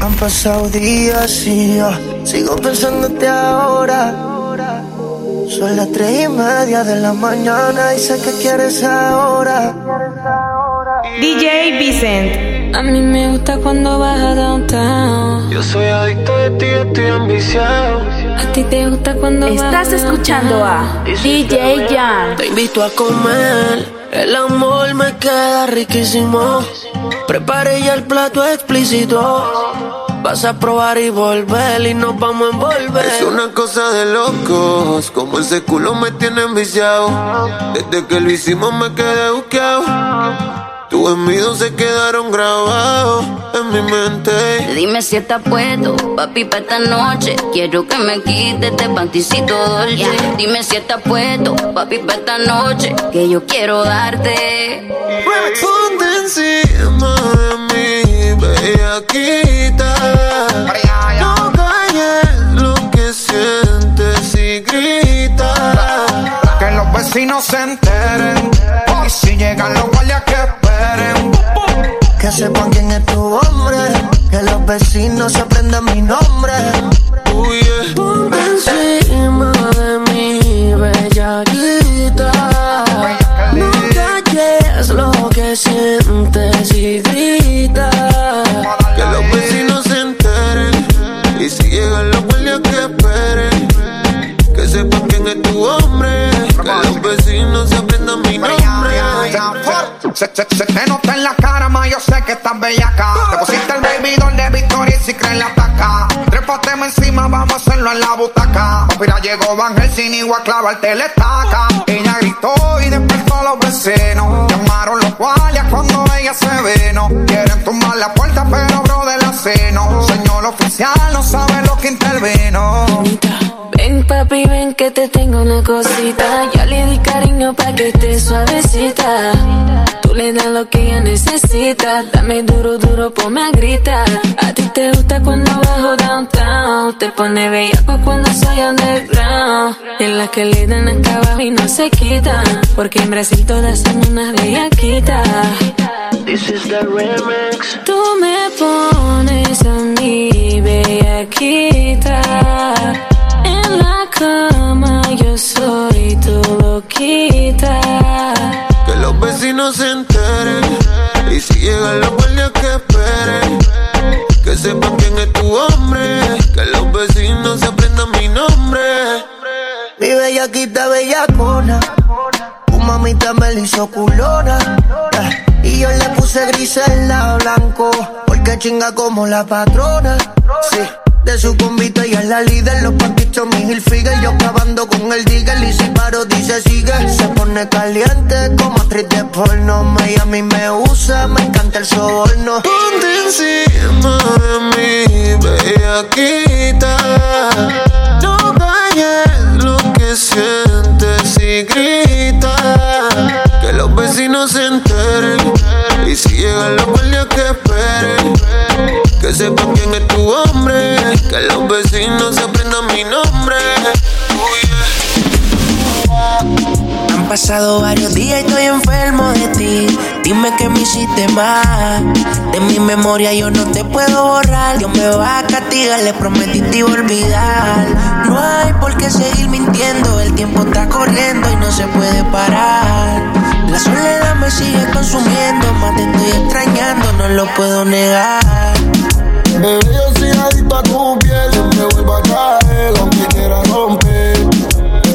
Han pasado días y yo sigo pensándote ahora. Son las tres y media de la mañana y sé que quieres ahora. DJ Vicent. A mí me gusta cuando vas a downtown. Yo soy adicto de ti, estoy ambiciado. A ti te gusta cuando Estás escuchando a DJ Jan. Te invito a comer. El amor me queda riquísimo. Prepare ya el plato explícito. Vas a probar y volver y nos vamos a envolver. Es una cosa de locos, como ese culo me tiene enviciado. Desde que lo hicimos me quedé buqueado. Tus envidios se quedaron grabados en mi mente. Dime si estás puesto, papi, para esta noche. Quiero que me quites este panticito dolce. Dime si estás puesto, papi, para esta noche. Que yo quiero darte. Encima de mí, bellaquita. No calles lo que sientes y grita. Que los vecinos se enteren. Y si llegan los guardias que esperen. Que sepan quién es tu hombre. Que los vecinos se aprendan mi nombre. Uy, yeah. Ponte encima de mí, bellaquita. Sientes y grita. Que los vecinos se enteren. Y si llegan los guardias que esperen. Que sepan quién es tu hombre. Que los vecinos se aprendan mi nombre. Se, se, se te nota en la cara, ma, yo sé que estás bellaca. Te pusiste el baby doll de Victoria y si creen la ataca. Trépateme encima, vamos a hacerlo en la butaca. Mira, llegó Van Helsing y a clavarte la estaca. Ella gritó y despertó a los vecinos. Llamaron los guardias cuando ella se vino. Quieren tumbar la puerta, pero bro de la seno. Señor oficial, no sabe lo que intervino. Ven papi, ven que te tengo una cosita. Ya le di cariño pa' que esté suavecita. Tú le das lo que ella necesita. Dame duro, duro, ponme a gritar. A ti te gusta cuando bajo downtown. Te pone bellaco cuando soy underground. En las que le dan acá abajo y no se quitan. Porque en Brasil todas son unas bellaquitas. This is the remix. Tú me pones a mí bellaquita En la cama yo soy tu loquita Que los vecinos se bellaquita bellacona. Tu mamita me la hizo culona. eh, Y yo le puse gris en la blanco. Porque chinga como la patrona. De su convite y es la líder, los pantichos mi Hilfiger Yo clavando con el digger y si paro dice sigue Se pone caliente como actriz de porno mí me usa, me encanta el soborno Ponte encima de mí, bellaquita. No calles lo que sientes y grita. Que los vecinos se enteren. Y si llegan los guardias que esperen. Que sepan quién es tu hombre. Que los vecinos se aprendan mi nombre. Han pasado varios días y estoy enfermo de ti. Dime que me hiciste mal. De mi memoria yo no te puedo borrar. Dios me va a castigar, le prometí te iba a olvidar. No hay por qué seguir mintiendo. El tiempo está corriendo y no se puede parar. La soledad me sigue consumiendo. Más te estoy extrañando, no lo puedo negar. Bebé, yo soy adicto a tu piel, yo me vuelvo a caer, aunque quiera romper.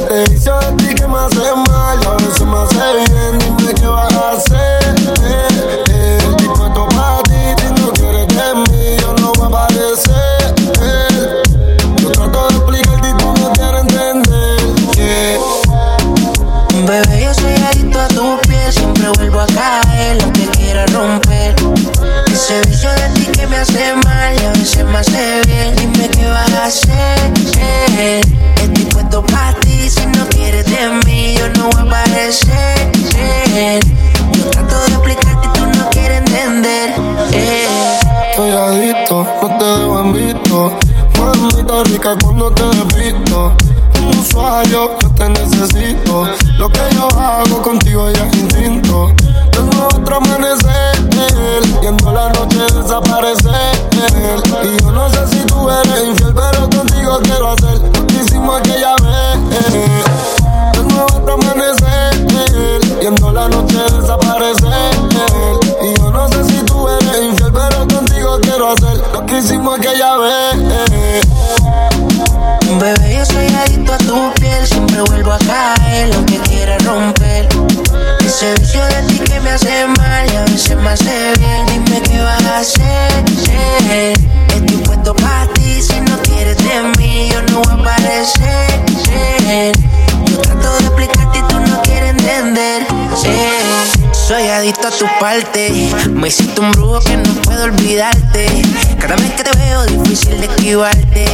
Te hice a ti que me hace mal, y a veces me hace bien, veces me hace bien. Dime qué vas a hacer. eh. Estoy puesto para ti, si no quieres de mí, yo no voy a aparecer. eh. Yo trato de explicarte y tú no quieres entender. eh. Estoy adicto, no te dejo en visto. Mamita rica cuando te visto. Un usuario, yo te necesito. Lo que yo hago contigo ya es instinto. Tengo otro amanecer, Viendo la noche desaparecer. Y yo no sé si tú eres infiel Pero contigo quiero hacer Lo que hicimos aquella vez. Me hiciste un brujo que no puedo olvidarte. Cada vez que te veo, difícil de esquivarte.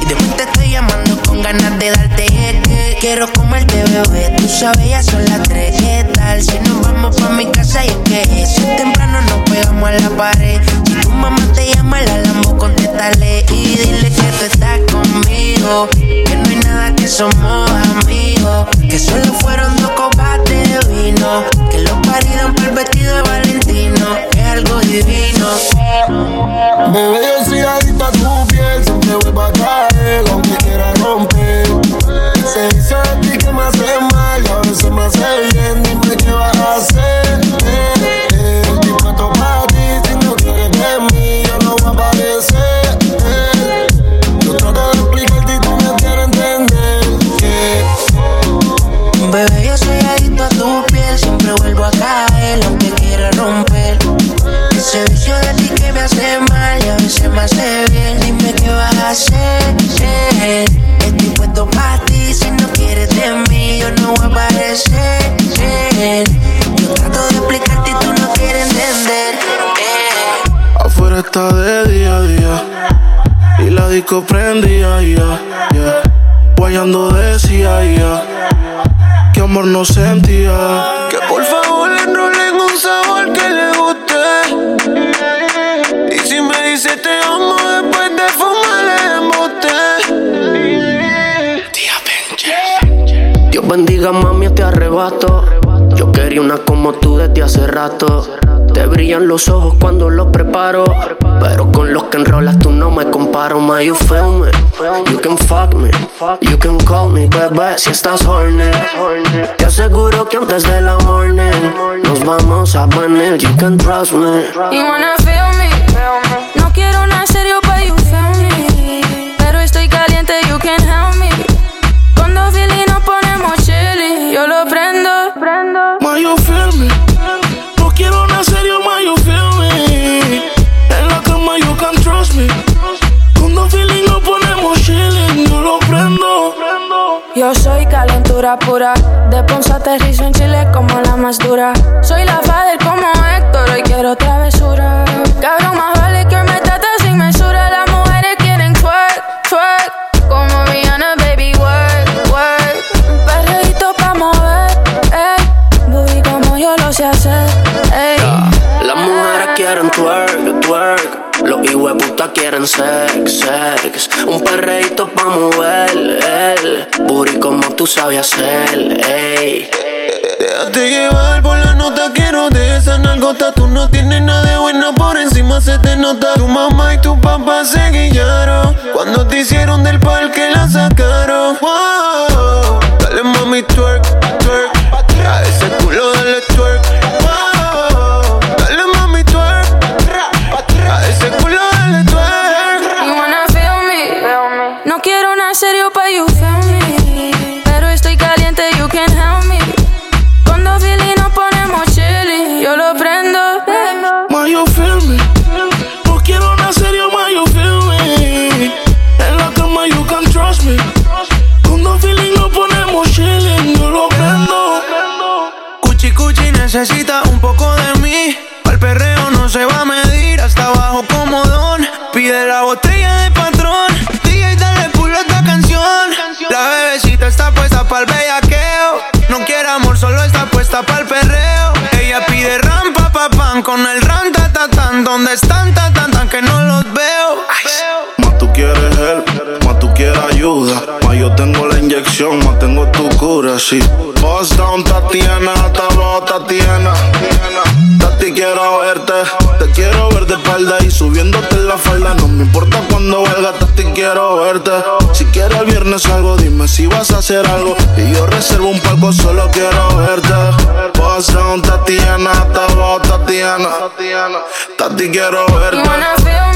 Y después te estoy llamando con ganas de darte. que quiero comerte, bebé. Tú sabes, ya son las tres. ¿Qué tal? Si nos vamos pa' mi casa y es que si es temprano nos pegamos a la pared. Si tu mamá te llama, la lambo, contéstale. Y dile que tú estás Que no hay nada que somos amigos. Que solo fueron dos copas de vino. Que los paridos por el vestido de Valentino, es algo divino. Bebé, yo soy adicto a tu piel, siempre vuelvo a caer, aunque quiera romper. Se dice a ti que me hace mal, y a veces me hace bien, dime qué vas a hacer. Romper. Ese vicio de ti que me hace mal y a veces me hace bien, dime qué vas a hacer. Estoy puesto para ti, si no quieres de mí, yo no voy a aparecer. Yo trato de explicarte y tú no quieres entender. Afuera está de día a día y la disco prendía ya, ya. Guayando decía ya que amor no sentía. Que por favor le enrolen un sabor amo después de fumar el embuste. Dios bendiga mami te arrebato. Yo quería una como tú desde hace rato. Te brillan los ojos cuando los preparo. Pero con los que enrolas tú no me comparo. Ma, you feel me. You can fuck me. You can call me, bebé, si estás horny. Te aseguro que antes de la morning nos vamos a venir. You can trust me. You wanna feel me? De Ponce aterrizo en Chile como la más dura. Soy la father como Héctor, hoy quiero travesura. Cabrón, más quieren sex, sex. Un perreíto pa' mover, el Booty como tú sabes hacer, ey. Déjate llevar por la nota, quiero de esa nalgota. Tú no tienes nada de bueno, por encima se te nota. Tu mamá y tu papá se guillaron. Cuando te hicieron del parque la sacaron. Wow. Dale mami twerk, twerk. A ese culo dale twerk. Wow. Dale mami twerk. A ese culo necesita un poco de mí. Pa'l perreo no se va a medir hasta abajo como don. Pide la botella de patrón. DJ dale pulo a esta canción. La bebecita está puesta pa'l bellaqueo. No quiere amor, solo está puesta pa'l perreo. Ella pide rampa pa pan con el ran ta ta tan. ¿Dónde están ta tan tan que no los veo? Más tú quieres help, más tú quieres ayuda. Más yo tengo la inyección, más tengo tu cura, sí. Bust down, Tatiana, abajo, Tatiana. Tati, quiero verte. Te quiero ver de espalda y subiéndote la falda. No me importa cuando valga, Tati, quiero verte. Si quieres el viernes algo, dime si vas a hacer algo. Y yo reservo un palco, solo quiero verte. Bust down, Tatiana, abajo, Tatiana. Tati, quiero verte.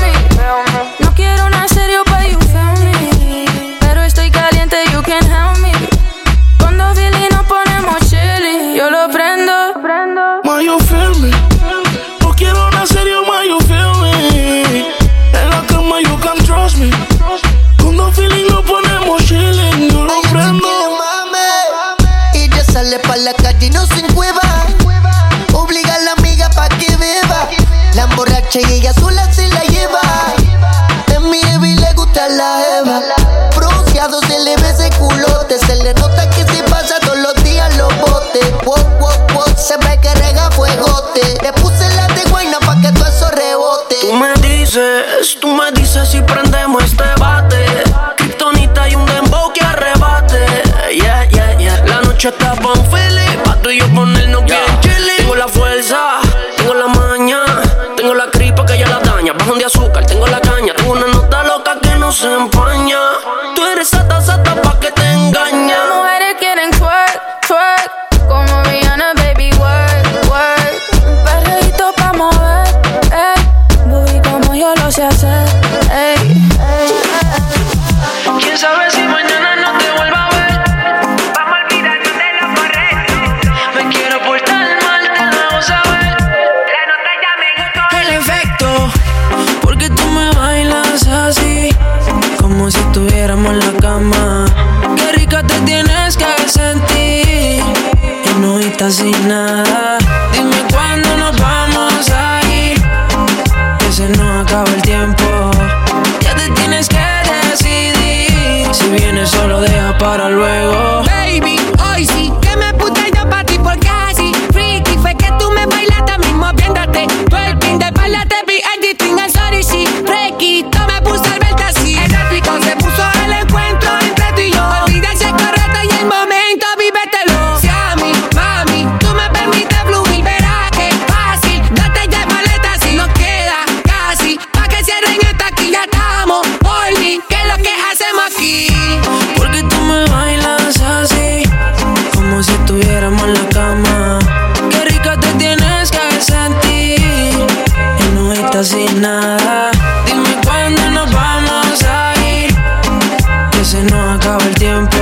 Se nos acaba el tiempo.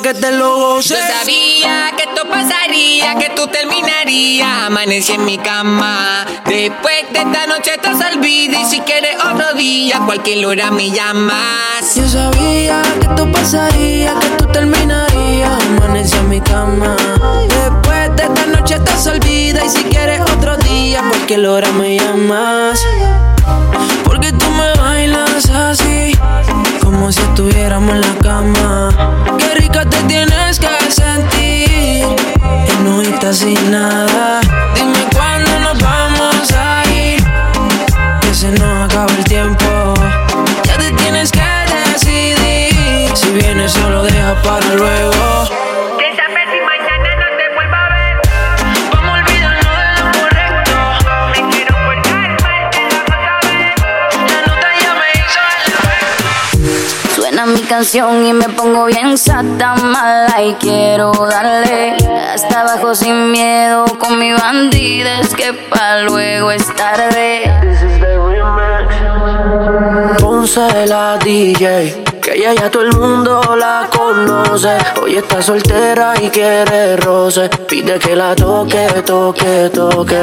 Pa' que te lo Yo sabía que esto pasaría, que tú terminarías. Amanecí en mi cama. Después de esta noche estás olvida. Y si quieres otro día, cualquier hora me llamas. Yo sabía que esto pasaría, que tú terminarías. Amanecí en mi cama. Después de esta noche estás olvida. Y si quieres otro día, cualquier hora me llamas. Si estuviéramos en la cama. Qué rica te tienes que sentir, y no estás sin nada. Dime cuándo nos vamos a ir, que se nos acaba el tiempo. Mi canción y me pongo bien sata mala y quiero darle hasta abajo sin miedo con mi bandida es que pa' luego es tarde. Ponce la DJ, que ella ya todo el mundo la conoce. Hoy está soltera y quiere roce. Pide que la toque, toque, toque.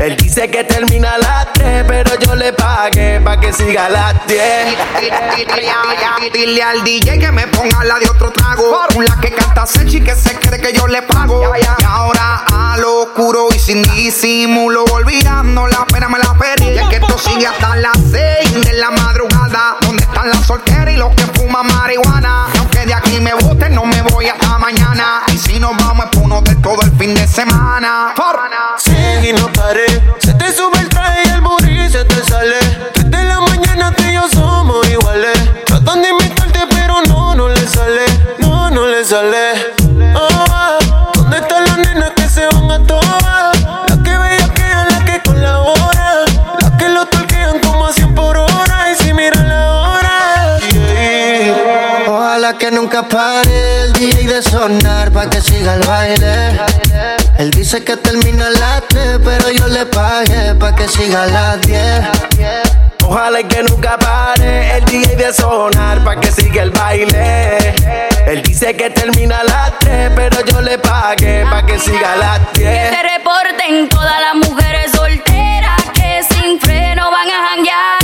Él dice que termina a las 3, pero yo le pagué pa' que siga a las 10. Dile al DJ que me ponga la de otro trago. La que canta Sechi que se cree que yo le pago. Y ahora a lo oscuro y sin disimulo, olvidando la pena me la perdí. Y es que esto sigue hasta las 6 de la madrugada. ¿Dónde están las solteras y los que fuman marihuana? Y aunque de aquí me boten, no me voy hasta mañana. Y si nos vamos es por uno de todo el fin de semana. Y no paré. Se te sube el traje y el booty se te sale. Desde la mañana tú y yo somos iguales. Tratan de imitarte, pero no, no le sale. No, no le sale. Ah, ¿Dónde están las nenas que se van a todas? Las que bellaquean, las que colaboran. Las que lo torquean como a 100 por hora. Y si miran la hora. Ojalá que nunca pare el DJ de sonar pa' que siga el baile. Él dice que termina a las 3, pero yo le pagué pa' que siga a las 10. Ojalá que nunca pare el DJ de sonar pa' que siga el baile. Él dice que termina a las 3, pero yo le pagué pa' que siga a las 10. Que se reporten todas las mujeres solteras que sin freno van a janguear.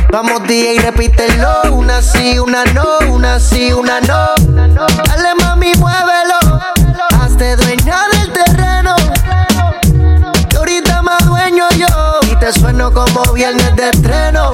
Vamos DJ, repítelo, una sí, una no, una sí, una no. Dale mami, muévelo, hazte dueña del terreno. Que ahorita más dueño yo, y te sueno como viernes de estreno.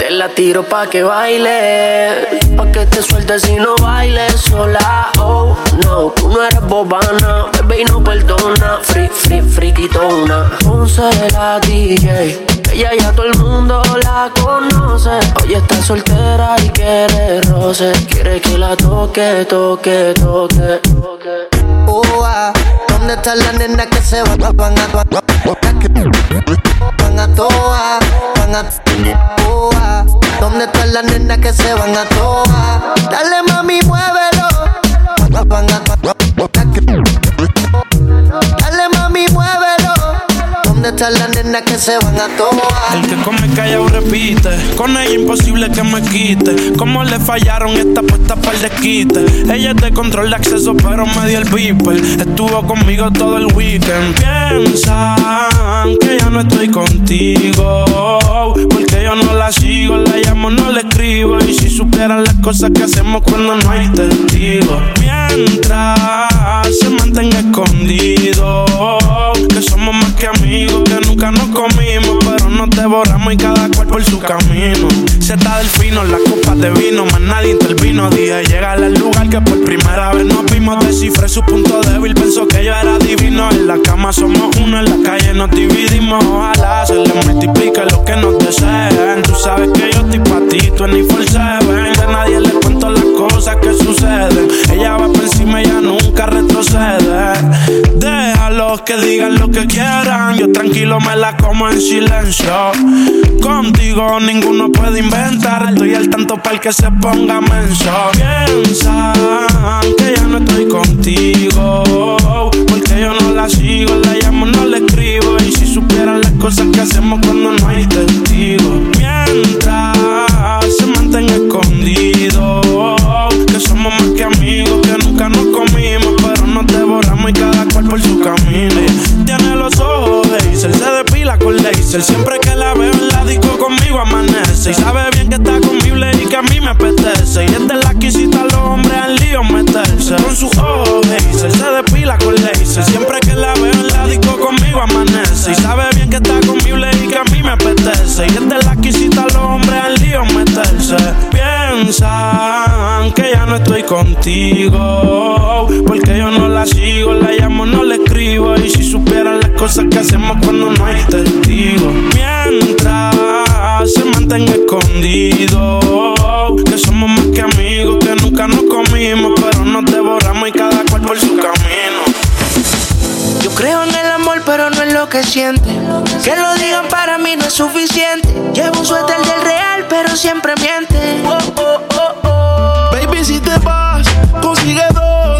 Te la tiro pa' que baile, pa' que te sueltes y no bailes sola. Oh, no, tú no eres bobana, bebé y no perdona. Free, free, friquitona. Ponce la DJ, ella ya todo el mundo la conoce. Hoy está soltera y quiere roce, quiere que la toque, toque, toque. Oh, ah, ¿Dónde están las nenas que se van, van a Van a toa, van a toa. ¿Dónde están las nenas que se van a toa? Dale mami, muévelo. Van a Dale están las nenas que se van a toa? El que come callado repite. Con ella imposible que me quite. Como le fallaron esta puesta para el desquite. Ella es de control de acceso, pero me dio el beeper. Estuvo conmigo todo el weekend. Piensan que ya no estoy contigo. Porque yo no la sigo, la llamo, no le escribo. Y si supieran las cosas que hacemos cuando no hay testigos. Mientras se mantenga escondido. Que somos más que amigos, que nunca nos comimos. Pero nos devoramos y cada cual por su camino. Se está del fino, la copa de vino, más nadie intervino. Dije llegar al lugar que por primera vez nos vimos. Descifré su punto débil, pensó que yo era divino. En la cama somos uno, en la calle nos dividimos. Ojalá se le multiplique lo que nos deseen. Tú sabes que yo estoy pa' ti, tú for seven. De nadie le cuento las cosas que suceden. Ella va por encima, ella nunca retrocede. Que digan lo que quieran. Yo tranquilo me la como en silencio. Contigo ninguno puede inventar. Estoy al tanto para el que se ponga menso. Piensan que ya no estoy contigo. Porque yo no la sigo, la llamo, no le escribo. Y si supieran las cosas que hacemos cuando no hay testigos. Mientras se mantenga escondido. Que somos más que amigos, que nunca nos comimos. Pero nos devoramos y cada por su camino. Tiene los ojos Hazel, se depila con laser. Siempre que la veo en la disco conmigo amanece. Y sabe bien que está conmigo y que a mí me apetece. Y es de la que incita a los hombres al lío meterse. Con sus ojos Hazel, se depila con laser. Siempre que la veo en la disco conmigo amanece. Y sabe bien que está conmigo y que a mí me apetece. Y es la que incita a los hombres al lío meterse. Que ya no estoy contigo. Porque yo no la sigo, la llamo, no le escribo. Y si supieran las cosas que hacemos cuando no hay testigos. Mientras se mantenga escondido. Que somos más que amigos, que nunca nos comimos. Pero nos devoramos y cada cual por su camino. Yo creo en el pero no en lo que siente. Que lo digan para mí no es suficiente. Llevo un suéter del real, pero siempre miente. Oh, oh, oh, oh. Baby, si te vas, consigue dos.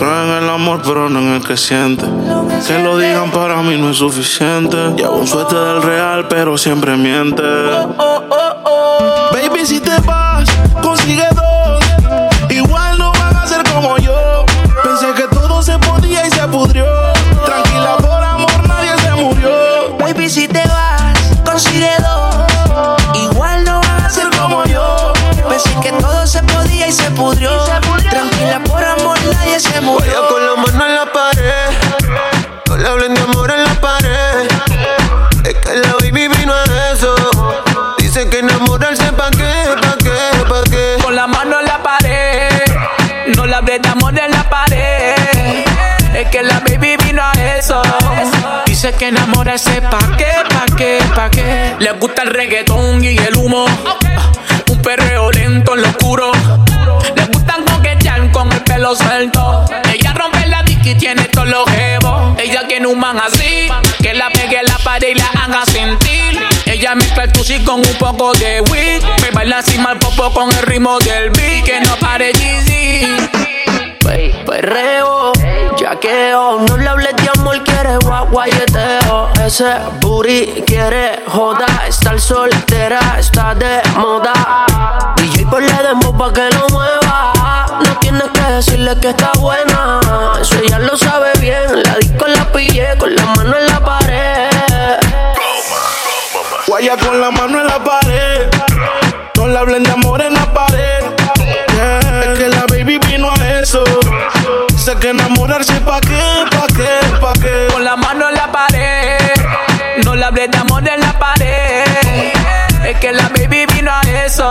Creo en el amor, pero no en el que siente. Que lo digan para mí no es suficiente. Llevo un suerte del real, pero siempre miente. Baby, si te vas, consigue dos. Igual no van a ser como yo. Pensé que todo se podía y se pudrió. Tranquila, por amor, nadie se murió. Baby, si te vas, consigue dos. Igual no van a ser como yo. Pensé que todo se podía y se pudrió. Se Vaya murió. con la mano en la pared. No le hablen de amor en la pared. Es que la baby vino a eso. Dice que enamorarse pa' qué, pa' qué, pa' qué. Con la mano en la pared. No la hablé de amor en la pared. Es que la baby vino a eso. Dice que enamorarse pa' qué, pa' qué, pa' qué. Le gusta el reggaetón y el humo. Pelo suelto. Ella rompe la dick y tiene todos los jevos. Ella tiene un man así. Que la pegue en la pared y la haga sentir. Ella mezcla el tusi con un poco de weed. Me baila encima el popo con el ritmo del beat. Que no pare. Pe- Perreo, yaqueo, no le hables de amor, quiere guayeteo. Ese booty quiere joda, estar soltera está de moda. DJ ponle demo pa' que lo mueva. Decirle que está buena, eso ella lo sabe bien. La disco la pillé con la mano en la pared. Guaya con la mano en la pared. No le hablen de amor en la pared. Yeah. Es que la baby vino a eso. Sé que enamorarse pa' qué, pa' qué, pa' qué. Con la mano en la pared. No le hablé de amor en la pared. Es que la baby vino a eso.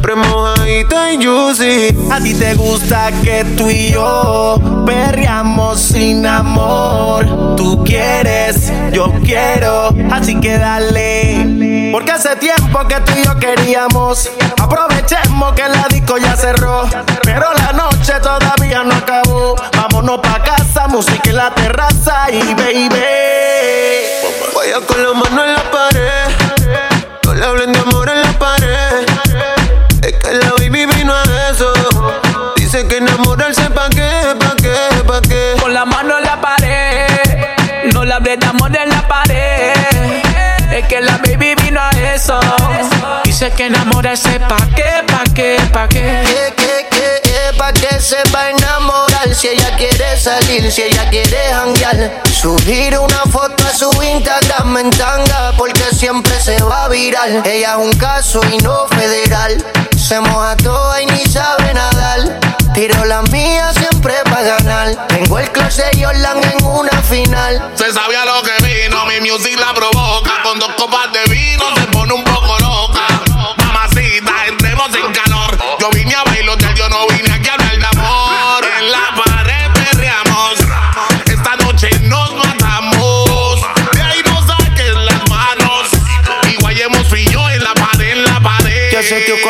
Siempre mojadita y juicy. A ti te gusta que tú y yo perreamos sin amor. Tú quieres, yo quiero, así que dale. Porque hace tiempo que tú y yo queríamos. Aprovechemos que la disco ya cerró. Pero la noche todavía no acabó. Vámonos pa' casa, música en la terraza y baby. Vaya con la mano en la pared. No le hablen de amor en la pared. Que la baby vino a eso. Dice que enamorarse pa' qué, pa' qué, pa' qué. Con la mano en la pared. No le hablé de amor en la pared. Es que la baby vino a eso. Dice que enamorarse pa' qué, pa' qué, pa' qué. Que, que, que, eh, pa' que se va a enamorar Si ella quiere salir, si ella quiere janguear Subir una foto a su Instagram en tanga Porque siempre se va a viral Ella es un caso y no federal Se moja toda y ni sabe nadar Tiro la mía siempre pa' ganar. Tengo el closet Jordan en una final. Se sabía lo que vino, mi music la provoca. Con dos copas de vino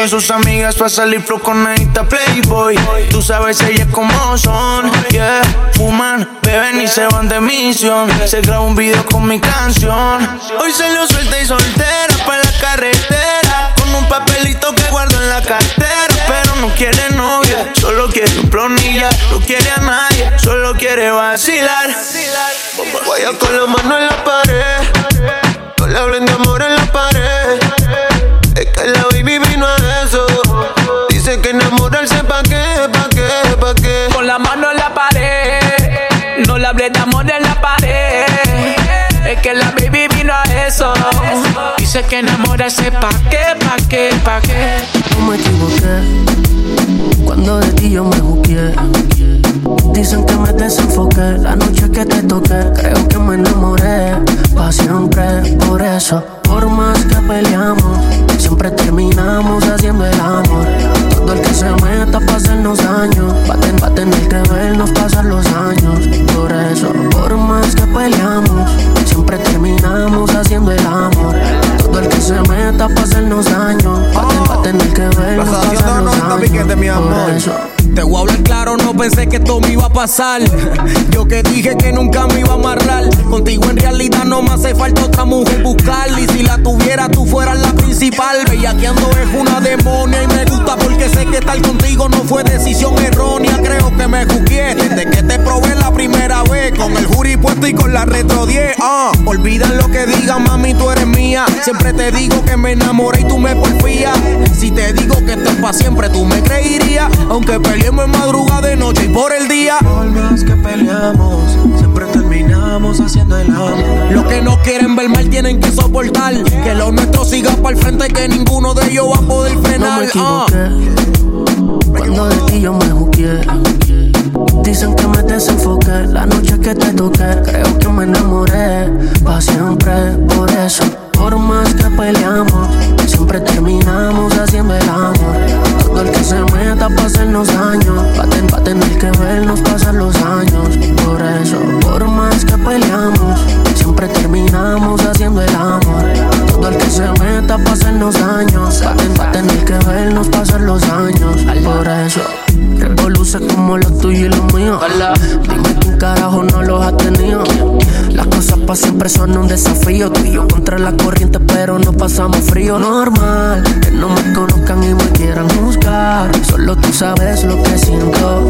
con sus amigas para salir flow con esta Playboy. Tú sabes ellas cómo son, yeah. Fuman, beben y se van de misión. Se graba un video con mi canción. Hoy se lo suelta y soltera para la carretera. Con un papelito que guardo en la cartera. Pero no quiere novia, solo quiere un plonilla. No quiere a nadie, solo quiere vacilar. Vaya con la mano en la pared. No le hablen de amor en la pared. Es que la baby hablé de amor en la pared. Es que la baby vino a eso. Dice que enamorarse pa' qué, pa' qué, pa' qué. No me equivoqué cuando de ti yo me busqué. Dicen que me desenfoqué la noche que te toqué. Creo que me enamoré pa' siempre. Por eso, por más que peleamos, siempre terminamos haciendo el amor. Todo el que se meta pa' hacernos daño, va a, ten- va a tener que vernos pasar los años. Por eso, por más que peleamos, siempre terminamos haciendo el amor. Todo el que se meta pa' hacernos daño, va a, ten- va a tener que vernos pasar los años. Por eso. Te voy a hablar claro, no pensé que esto me iba a pasar. Yo que dije que nunca me iba a amarrar. Contigo en realidad no me hace falta otra mujer buscar. Y si la tuviera, tú fueras la principal. Bellaqueando es una demonia y me gusta porque sé que estar contigo no fue decisión errónea. Creo que me juzgué desde que te probé la primera vez. Con el jury puesto y con la retro 10. Ah, olvidan lo que digan, mami, tú eres mía. Siempre te digo que me enamoré y tú me porfías. Si te digo que esto es pa' siempre, tú me creerías. Aunque peleemos en madrugada de noche y por el día. Por más que peleamos, siempre terminamos haciendo el amor. Los que no quieren ver mal tienen que soportar. Que lo nuestro siga para el frente, que ninguno de ellos va a poder No frenar. me Ah. equivoqué cuando de ti yo me busqué. Dicen que me desenfoqué la noche que te toqué. Creo que me enamoré pa' siempre. Por eso, por más que peleamos, siempre terminamos haciendo el amor. Todo el que se meta pa' hacernos daño, va a, ten- va a tener que vernos pasar los años. Por eso, por más que peleamos, siempre terminamos haciendo el amor. Todo el que se meta pa' hacernos daño, va a, ten- tener que vernos pasar los años. Por eso, revoluce como lo tuyo y lo mío. Dime quién carajo no los ha tenido. Las cosas pa' siempre son un desafío. Tú y yo contra la corriente, pero no pasamos frío. Normal, que no me conozcan y me quieran juzgar. Solo tú sabes lo que siento.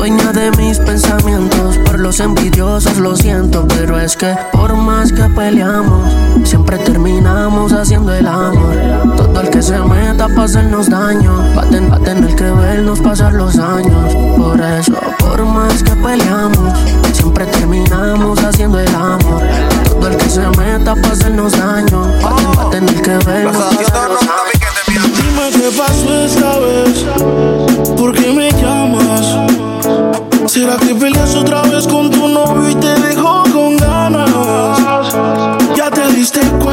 Dueña de mis pensamientos, por los envidiosos lo siento, pero es que por más que peleamos, siempre terminamos haciendo el amor. Todo el que se meta pa' hacernos daño, va a, ten- va a tener que vernos pasar los años. Por eso, por más que peleamos, siempre terminamos haciendo el amor. Todo el que se meta pa' hacernos daño, va a, ten- va a tener que vernos pasar los años. Dime qué pasó esta vez, ¿por qué me llamas? ¿Será que peleas otra vez con tu novio y te dejó con ganas? Ya te diste cuenta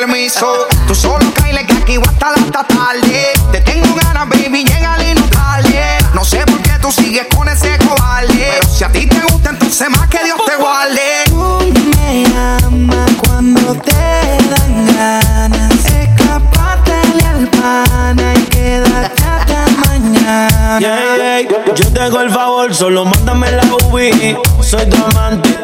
permiso. Tú solo caile que aquí voy a estar hasta tarde. Te tengo ganas, baby, llega y no tarde. No sé por qué tú sigues con ese cobarde. Pero si a ti te gusta, entonces más que Dios te guarde. Me llama cuando te dan ganas. Escapátele al pana y quédate hasta mañana. Yeah, yeah. Yo te hago el favor, solo mándame la UV. Soy tu amante,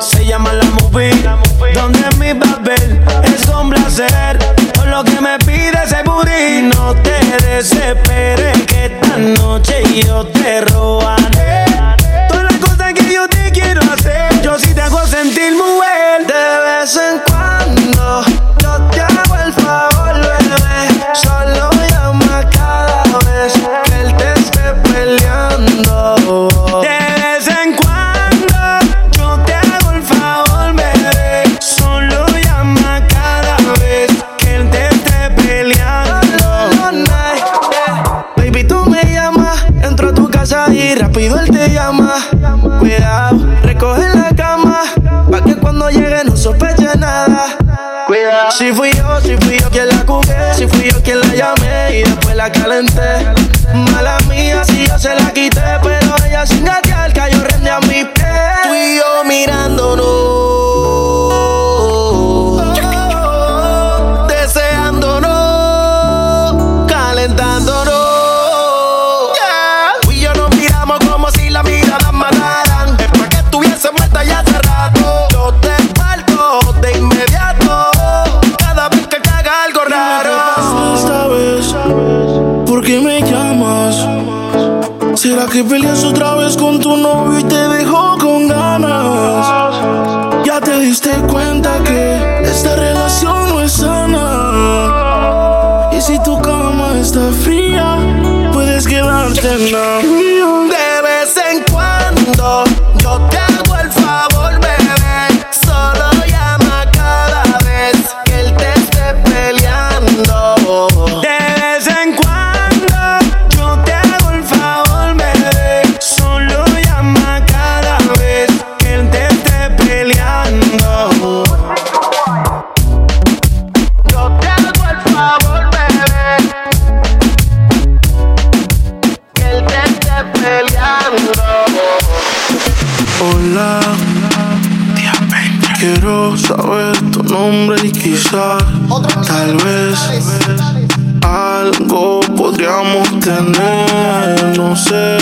podríamos tener. No sé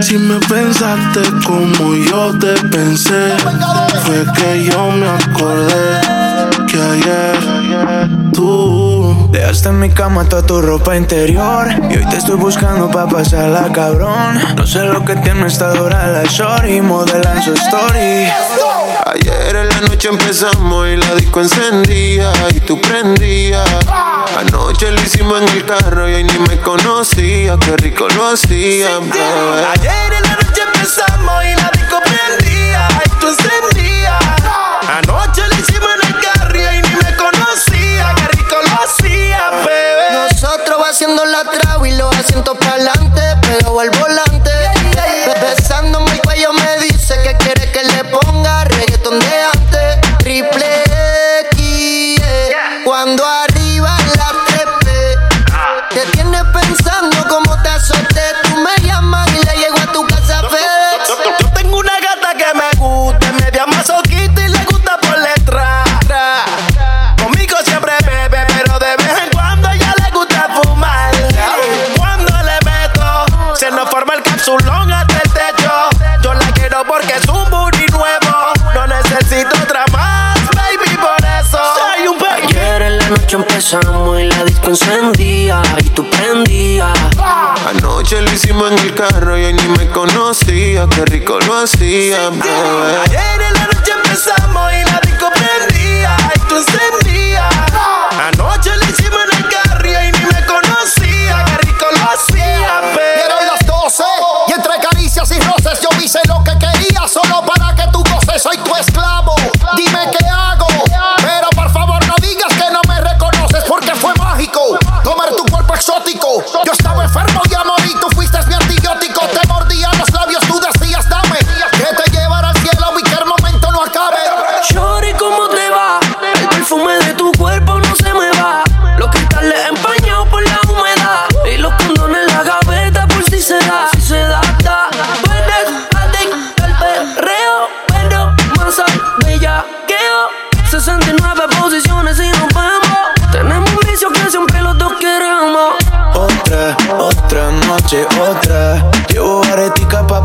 si me pensaste como yo te pensé. Fue que yo me acordé que ayer tú dejaste en mi cama toda tu ropa interior. Y hoy te estoy buscando pa' pasarla, cabrón. No sé lo que tiene esta dura la shorty, modela en su story. Ayer en la noche empezamos y la disco encendía y tú prendías. Anoche lo hicimos en el carro y ahí ni me conocía. Qué rico lo hacía, bebé. Ayer en la noche empezamos y la disco prendía. Y tú encendías. Anoche lo hicimos en el carro y ahí ni me conocía. Qué rico lo hacía, bebé. Nosotros va haciendo la traba y los asientos para adelante, pero al volante. Besándome el cuello me dice que quiere que le ponga reggaeton de encendía y tú prendías. Anoche lo hicimos en el carro y hoy ni me conocía. Qué rico lo hacía. Ayer en la noche empezamos y la disco prendía y tú encendías. Anoche lo hicimos en el carro y hoy ni me conocía. Qué rico lo hacía, bebé. Dieron las 12 y entre caricias y roces yo hice lo que quería solo para que tú goces. Soy tu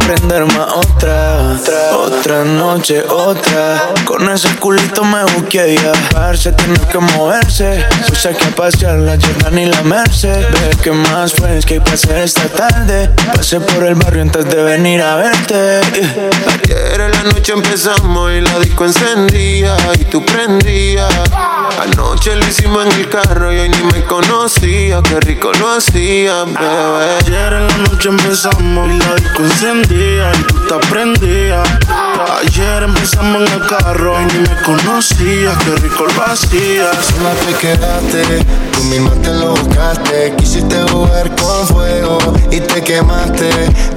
prender más otra, otra, otra noche, otra. Con ese culito me busqué Se tiene que moverse. Se saca a pasear la Jordan y la Merced. Ve que más pues que hay esta tarde. Pasé por el barrio antes de venir a verte. Ayer en la noche empezamos y la disco encendía y tú prendías. Anoche lo hicimos en el carro y hoy ni me conocía. Qué rico lo hacía, bebé. Ayer en la noche empezamos y la disco encendía y tú te prendías. Ayer empezamos en el carro y ni me conocías. Qué rico lo hacías. Sola te quedaste, tú misma te lo buscaste. Quisiste jugar con fuego y te quemaste.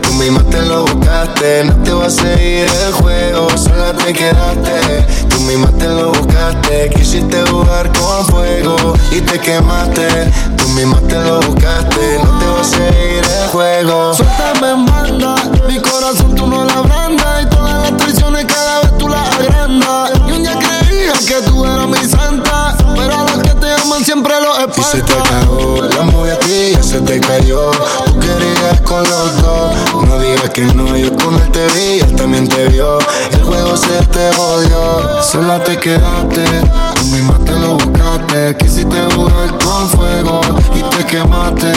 Tú misma te lo buscaste, no te vas a seguir el juego. Sola te quedaste, tú misma te lo buscaste. Quisiste jugar con fuego y te quemaste. Tú misma te lo buscaste, no te vas a seguir el juego. Suéltame, manda, mi corazón tú no la abrandas. Y todas las traiciones cada vez tú las agrandas. Y un día creía que tú eras mi santa. Pero a los que te aman siempre los Y se te acabó la movie a ti, ya se te cayó. Tú querías con los dos. No digas que no, yo con él te vi, él también te vio. El se te jodió. Sola te quedaste, tú misma te lo buscaste. Quisiste jugar con fuego y te quemaste.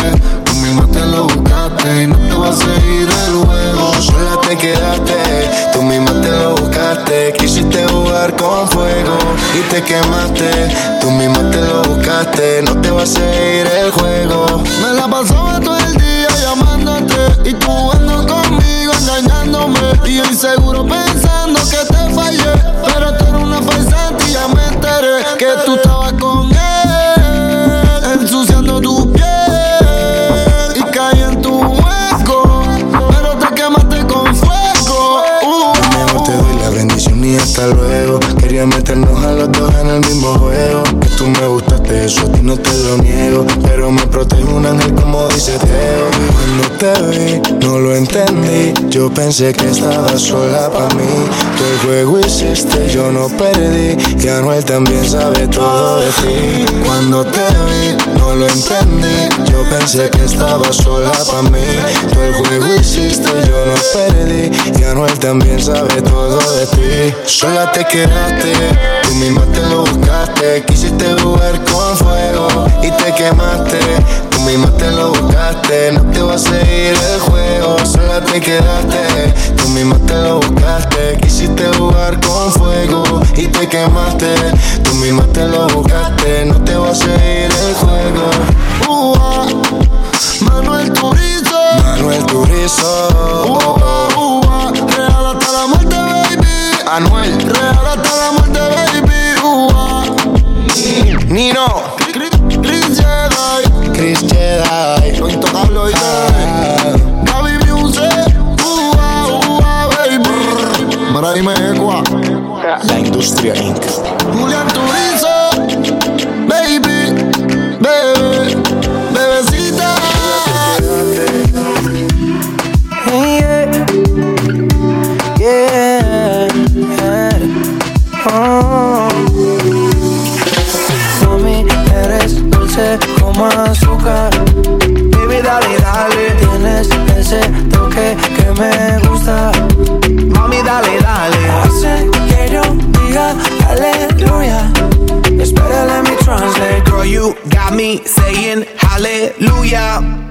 Tú misma te lo buscaste y no te vas a seguir el juego. Sola te quedaste, tú misma te lo buscaste. Quisiste jugar con fuego y te quemaste. Tú misma te lo buscaste, no te vas a seguir el juego. Me la pasaba todo el día llamándote y tú jugando conmigo, engañándome. Y yo inseguro pensando que que tú estabas con él, ensuciando tu piel. Y caí en tu hueco, pero te quemaste con fuego. Uh. Mejor te doy la bendición y hasta luego. Quería meternos a los dos en el mismo juego. Que tú me eso a ti no te lo niego. Pero me protege un ángel como dice Teo. Cuando te vi, no lo entendí. Yo pensé que estaba sola para mí. Tú el juego hiciste, yo no perdí. Y Anuel también sabe todo de ti. Cuando te vi, no lo entendí. Yo pensé que estaba sola para mí. Tú el juego hiciste, yo no perdí. Y Anuel también sabe todo de ti. Sola te quedaste, tú misma te lo buscaste. Quisiste jugar con fuego y te quemaste. Tú misma te lo buscaste, no te vas a seguir el juego. Sola te quedaste, tú misma te lo buscaste. Quisiste jugar con fuego y te quemaste. Tú misma te lo buscaste, no te vas a seguir el juego. Uh, ah. Manuel Turizo. Manuel Turizo. Uh, ah, uh. Real hasta la muerte, baby. Anuel. Real hasta la Nino. Chris- Jedi. Chris Jedi. Lo intocable, oíste. Gaby Music. Uh, ah, baby. Mara, dime ecua. La industria Inc. Julián me gusta. Mami, dale, dale. Hace que yo diga aleluya. Espera, let me translate. Girl, you got me saying hallelujah.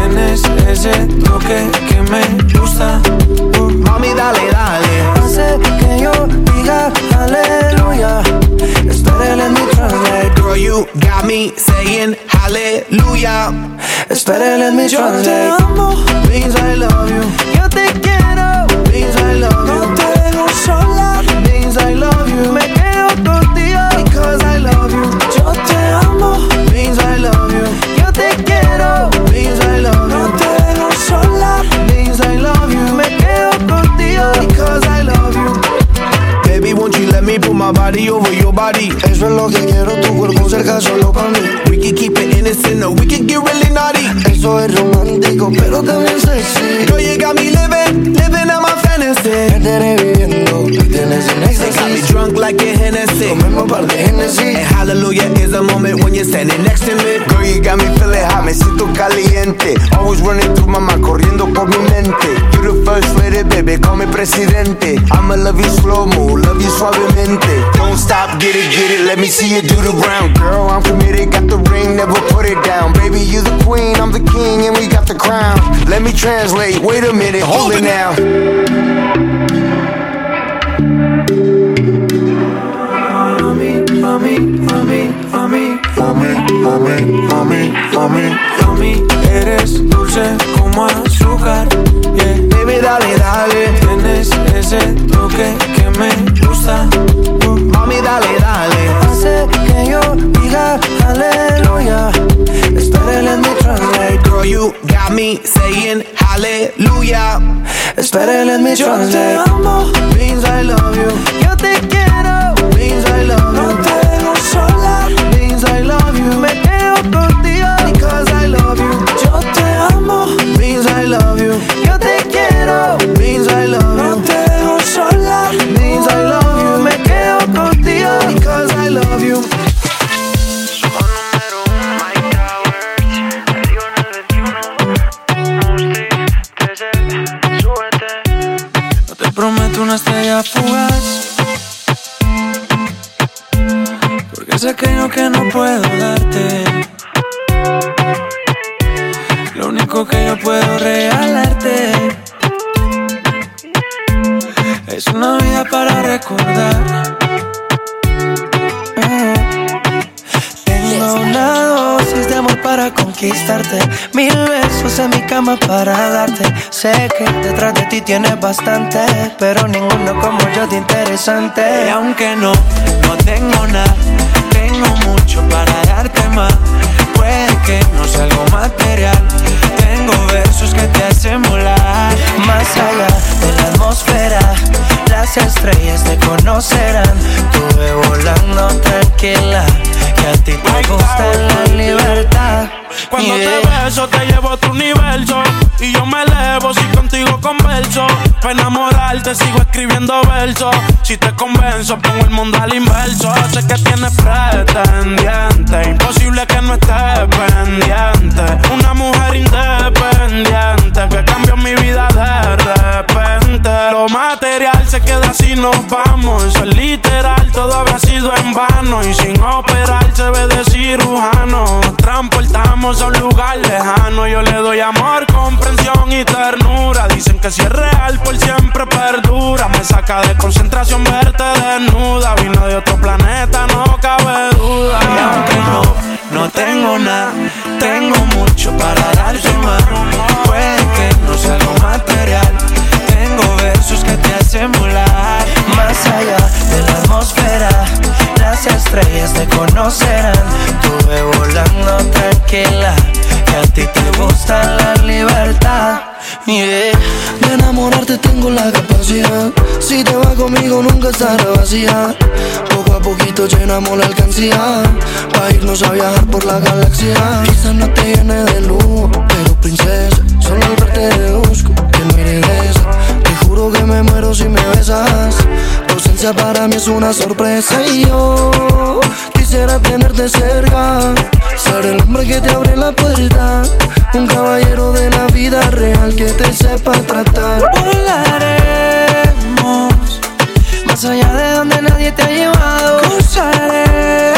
Tienes ese toque que me gusta. Uh, Mami, dale, dale. hace que yo diga aleluya. Espera, let me translate. Girl, you got me saying hallelujah. Espera, let me Yo te amo, means I love you. Yo te quiero, let me put my body over your body. Eso es lo que quiero, tu cuerpo cerca solo para mí. We can keep it innocent or we can get really naughty. Eso es romántico, pero también sexy. Girl, you got me living, living out my fantasy. Tienes viviendo, tienes en They got me éxtasis. drunk like a Hennessy. Comemos par de Hennessy. And hallelujah is a moment when you're standing got me feeling hot, me siento caliente. Always running through my mind, corriendo por mi mente. You the first lady, baby, call me presidente. I'ma love you slow mo, love you suavemente. Don't stop, get it, get it, let me see you do the round. Girl, I'm committed, got the ring, never put it down. Baby, you the queen, I'm the king, and we got the crown. Let me translate, wait a minute, hold it now. Mami, mami, mami, mami, Mami, mami, mami, mami. mami, eres dulce como azúcar. Yeah. Baby, dale, dale. Tienes ese toque que me gusta. Mami, dale, dale. Hace que yo diga aleluya. Espera, let me translate. Girl, you got me saying hallelujah. Espera, let me Yo translate. te amo, means I love you. Yo te quiero, Means I love no you. te you. Sé que detrás de ti tienes bastante, pero ninguno como yo de interesante. Y aunque no, no tengo nada, tengo mucho para darte más. Puede que no sea algo material. Tengo versos que te hacen volar más allá de la atmósfera. Las estrellas te conocerán. Tuve volando tranquila. Que a ti te gusta la libertad. Cuando Yeah. te beso te llevo a otro universo Y yo me elevo si contigo Para enamorarte sigo escribiendo versos. Si te convenzo pongo el mundo al inverso. Sé que tienes pretendiente Imposible que no estés pendiente. Una mujer independiente Que cambió mi vida de repente. Lo material se queda si nos vamos. Eso es literal, todo habrá sido en vano. Y sin operar se ve de cirujano. Nos transportamos a un lugar lejano. Yo le doy amor, comprensión y ternura. Dicen que si es real por siempre perdura Me saca de concentración verte desnuda Vino de otro planeta, no cabe duda Y aunque no, no tengo nada, tengo mucho para darte más. Puede que no sea algo material, tengo versos que te hacen volar. Más allá de la atmósfera, las estrellas te conocerán. Tuve volando tranquila, que a ti te gusta la libertad. Yeah. De enamorarte tengo la capacidad. Si te vas conmigo nunca estará vacía. Poco a poquito llenamos la alcancía. Pa' irnos a viajar por la galaxia. Quizás no te llene de lujo, pero princesa. Solo al verte deduzco que no eres. Te juro que me muero si me besas. Tu ausencia para mí es una sorpresa. Y yo quisiera tenerte cerca. Ser el hombre que te abre la puerta. Un caballero de la vida real que te sepa tratar. Volaremos más allá de donde nadie te ha llevado. Cruzaré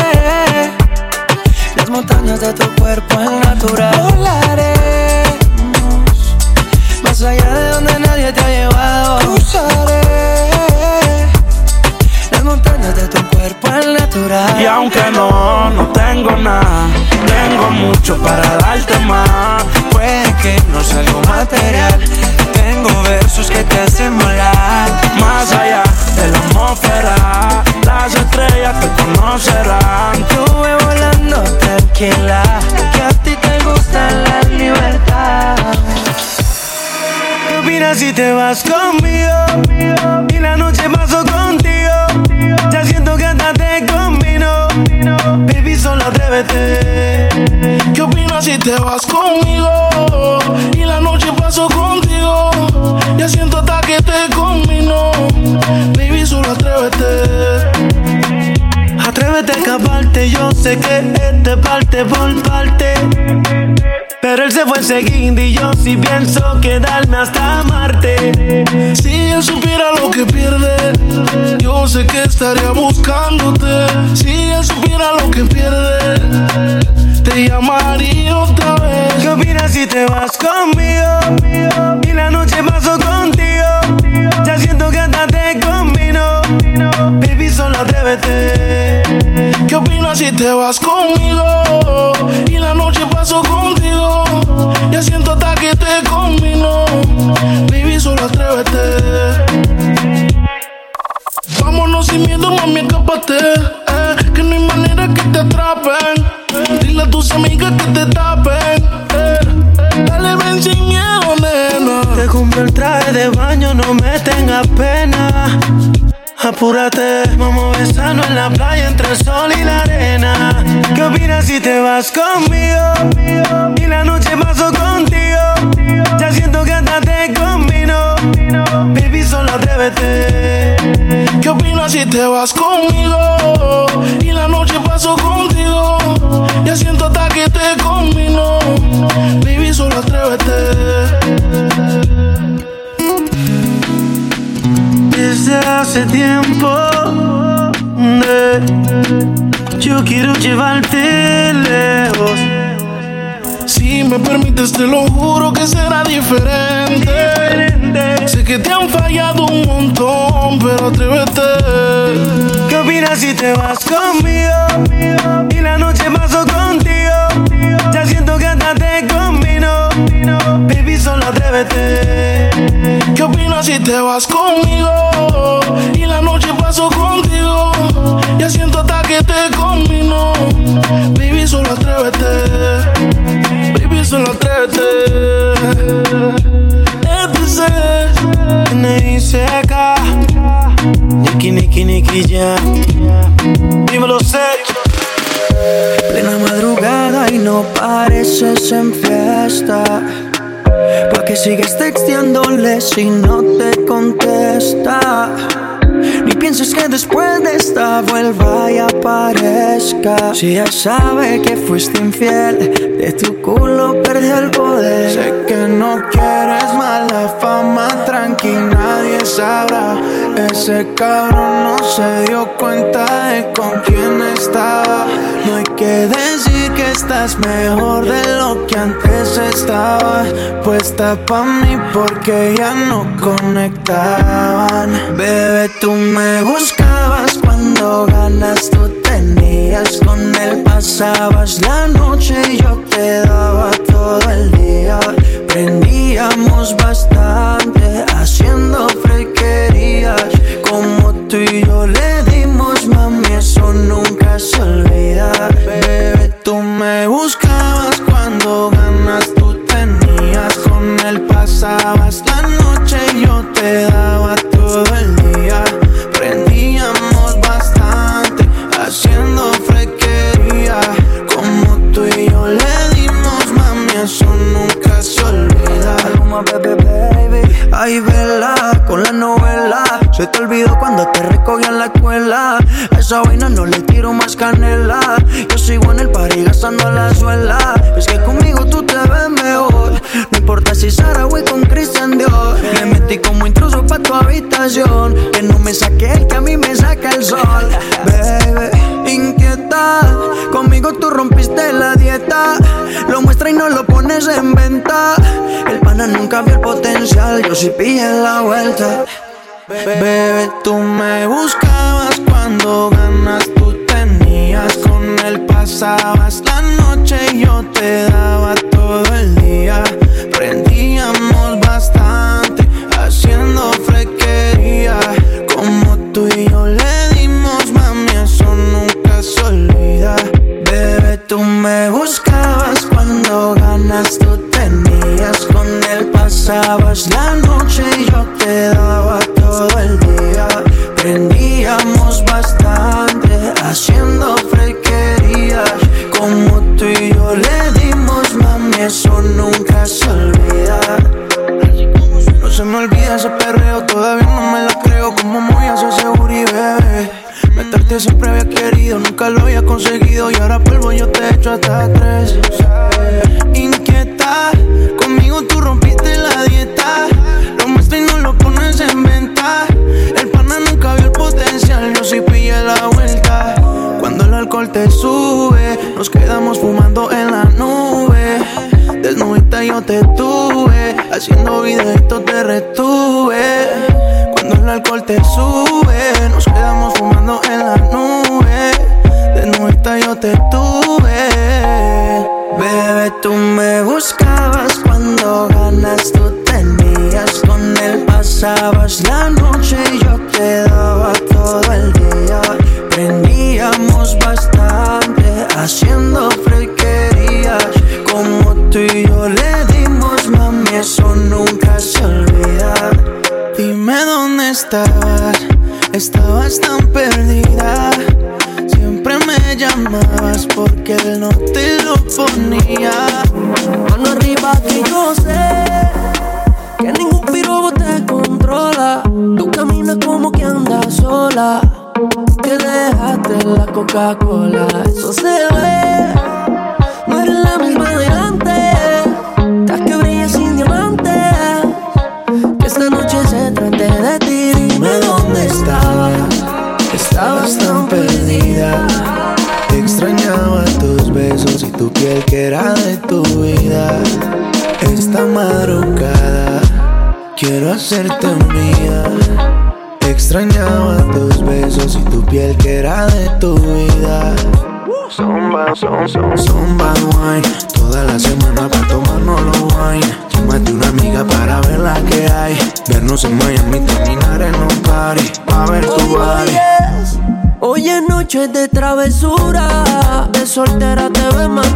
las montañas de tu cuerpo en natural. Volaremos más allá de donde nadie te ha llevado. Cruzaré de tu cuerpo en natural. Y aunque no, no tengo nada Tengo mucho para darte más Puede que no sea algo material. Tengo versos que te hacen volar. Más allá de la atmósfera Las estrellas te conocerán Estuve volando tranquila, que a ti te gusta la libertad. ¿Qué opinas si te vas conmigo? Y la noche paso contigo. Ya siento que hasta te combino. Baby, solo atrévete. ¿Qué opinas si te vas conmigo? Y la noche paso contigo. Ya siento hasta que te combino. Baby, solo atrévete. Atrévete a escaparte. Yo sé que este parte por parte. Pero él se fue enseguida y yo sí pienso quedarme hasta Marte. Si él supiera lo que pierde, yo sé que estaría buscándote. Si él supiera lo que pierde, te llamaría otra vez. ¿Qué opinas si te vas conmigo? Y la noche paso contigo. Ya siento que hasta te combino. Baby, solo atrévete. ¿Qué opinas si te vas conmigo? Y la noche paso contigo. Ya siento hasta que te combino. Baby, solo atrévete. Vámonos sin miedo, mami, escápate. Eh, que no hay manera que te atrapen. Dile a tus amigas que te tapen. Eh, dale, ven sin miedo, nena. Te compré el traje de baño, no me tengas pena. Apúrate, vamos a besarnos en la playa entre el sol y la arena. ¿Qué opinas si te vas conmigo? Y la noche paso contigo. Ya siento que hasta te combino. Baby, solo atrévete. ¿Qué opinas si te vas conmigo? Y la noche paso contigo. Ya siento hasta que te combino. Baby, solo atrévete. Desde hace tiempo de, yo quiero llevarte lejos. Si me permites, te lo juro que será diferente. Sé que te han fallado un montón, pero atrévete. ¿Qué opinas si te vas conmigo? Y la noche paso contigo. Ya siento que hasta te combino. Baby, solo atrévete. ¿Qué opinas si te vas conmigo? Y la noche paso contigo. Ya siento hasta que te combino. Baby, solo atrévete. Baby, solo atrévete. Este N.I.C.K. Niki, Niki, Niki, ya. Dímelo, serio. Plena madrugada y no pareces en fiesta. ¿Pa' que sigues texteándole si no te contesta? Ni pienses que después de esta vuelva y aparezca. Si ya sabe que fuiste infiel, de tu culo perdió el poder. Sé que no quieres mala fama, tranqui, nadie sabrá. Ese cabrón no se dio cuenta de con quién estaba. No hay que decir que estás mejor de lo que antes estaba. Puesta pa' mí porque ya no conectaban. Bebé, tú me buscabas cuando ganas tú tenías. Con él pasabas la noche y yo te daba todo el día. Prendíamos bastante haciendo Como tú y yo le dimos, mami, eso nunca se olvida. Bebé, tú me buscabas cuando ganas tú tenías. Con él pasabas la noche y yo te daba todo el día. Prendíamos bastante haciendo frequería. Como tú y yo le dimos, mami, eso nunca se olvida. Ay, vela, con la novela. Se te olvidó cuando te recogí en la escuela. A esa vaina no le tiro más canela. Yo sigo en el party gastando la suela. Es que conmigo tú te ves mejor. No importa si Sara voy con Christian Dior. Me metí como intruso pa' tu habitación. Que no me saque el que a mí me saca el sol. Baby, inquieta. Conmigo tú rompiste la dieta. Lo muestra y no lo pones en venta. El pana nunca vio el potencial. Yo sí pillé la vuelta. Bebé, tú me buscabas cuando ganas tú tenías. Con él pasabas la noche y yo te daba todo el día. Prendíamos bastante haciendo frequería. Como tú y yo le dimos, mami, eso nunca se olvida. Bebé, tú me buscabas cuando ganas tú tenías con él pasabas la noche y yo te daba todo el día. Prendíamos bastante haciendo frequerías. Como tú y yo le dimos, mami, eso nunca se olvida. No se me olvida ese perreo, todavía no me la creo. Como muy hace seguro y bebé. Meterte siempre había querido, nunca lo había conseguido. Y ahora polvo yo te echo hasta tres. detuve. Haciendo videitos te retuve. Cuando el alcohol te sube, nos quedamos fumando en la nube. de travesura. De soltera te ve más.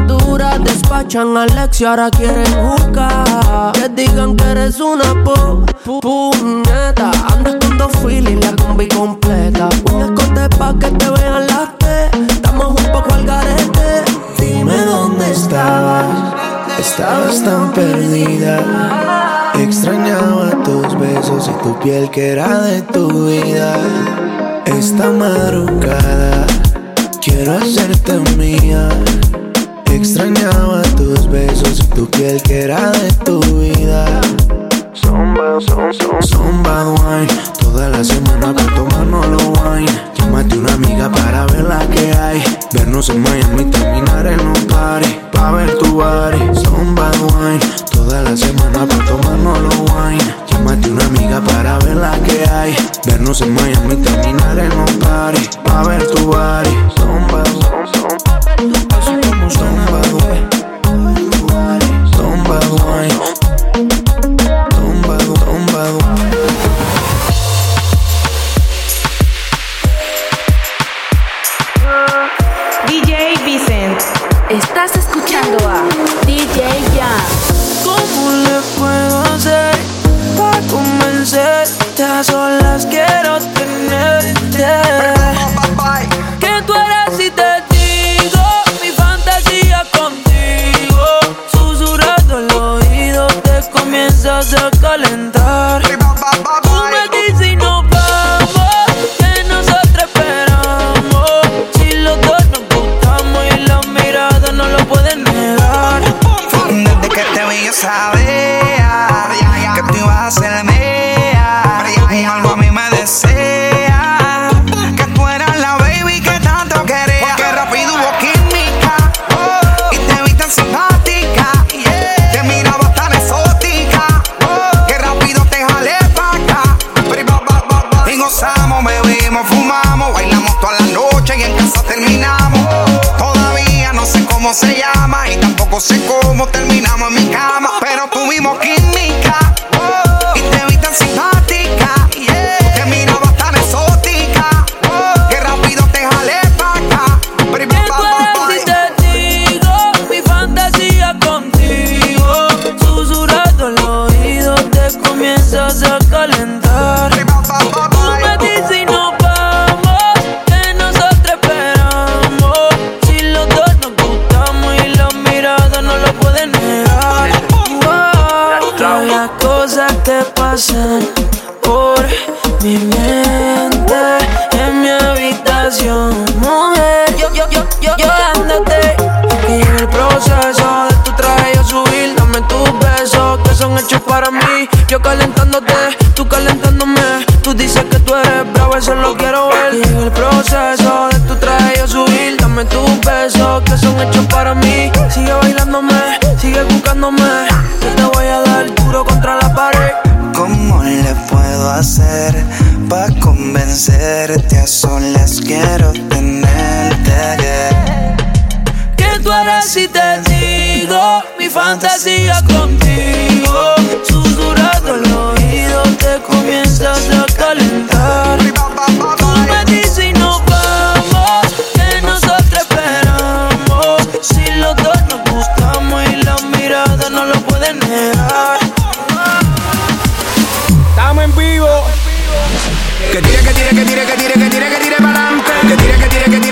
Despachan a Alexia, ahora quieren buscar. Que digan que eres una po puñeta. Andas con dos y la combi completa. Un escote pa' que te vean las te. Estamos un poco al garete. Dime dónde estabas. Estabas tan perdida. Extrañaba tus besos y tu piel que era de tu vida. Esta madrugada Quiero hacerte mía. Extrañaba tus besos y tu piel que era de tu vida. Tú dices que tú eres bravo, eso lo quiero ver. El proceso de tu traje yo subir. Dame tus besos que son hechos para mí. Sigue bailándome, sigue buscándome. Yo te voy a dar duro contra la pared. ¿Cómo le puedo hacer para convencerte? A solas quiero tenerte. ¿Qué tú harás si te digo mi fantasía contigo? piensas recalentar. Tú me nos vamos, que nosotros esperamos. Si los dos nos gustamos y la mirada no lo pueden negar. Estamos en vivo. Que tire, que tire, que tire, que tire, que tire, que tire para. Que tire, que tire, que tire.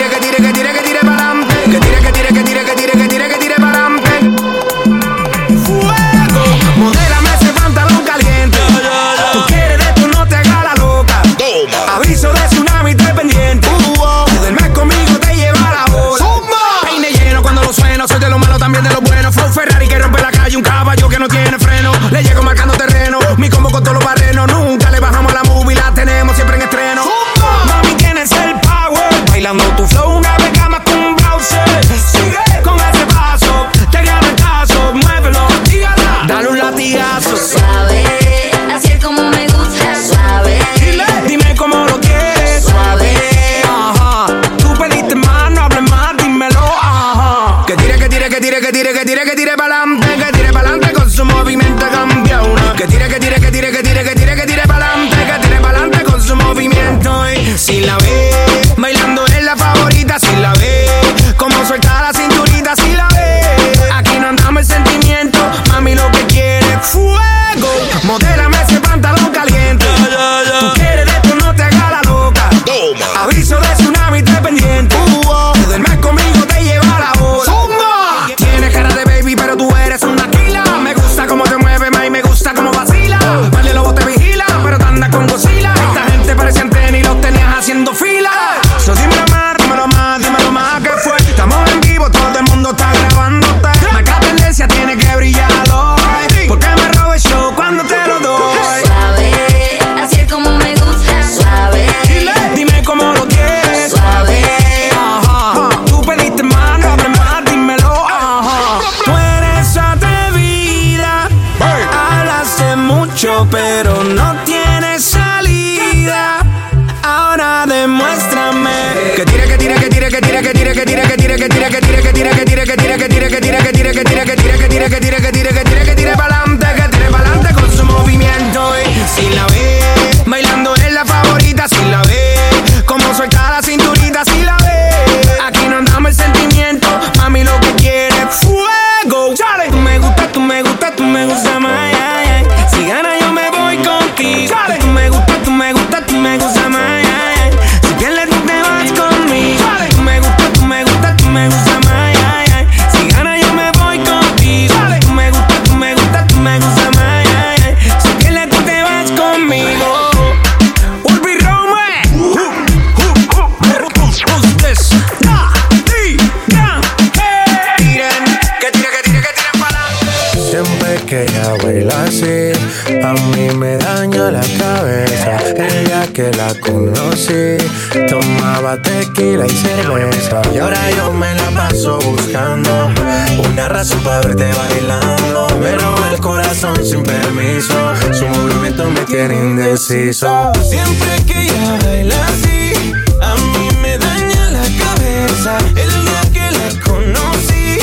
verte bailando. Me roba el corazón sin permiso. Su movimiento me tiene indeciso. Siempre que ella baila así, a mí me daña la cabeza. El día que la conocí,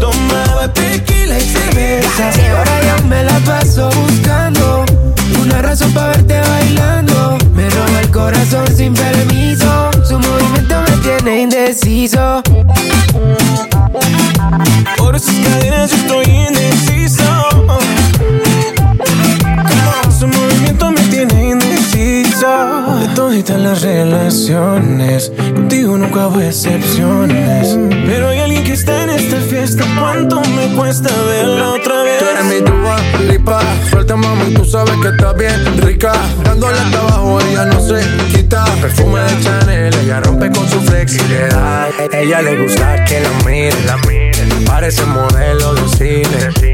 tomaba tequila y cerveza. Ahora yo me la paso buscando una razón para verte bailando. Me roba el corazón sin permiso. Su movimiento me tiene indeciso. Por sus cadenas las relaciones. Contigo nunca hubo excepciones. Pero hay alguien que está en esta fiesta. ¿Cuánto me cuesta verla otra vez? Tú eres mi lipa. Suelta, mami, tú sabes que está bien rica. Dándole hasta abajo, ella no se quita. Perfume de Chanel, ella rompe con su flexibilidad. Ella le gusta que la mire, la miren. Parece modelo de cine.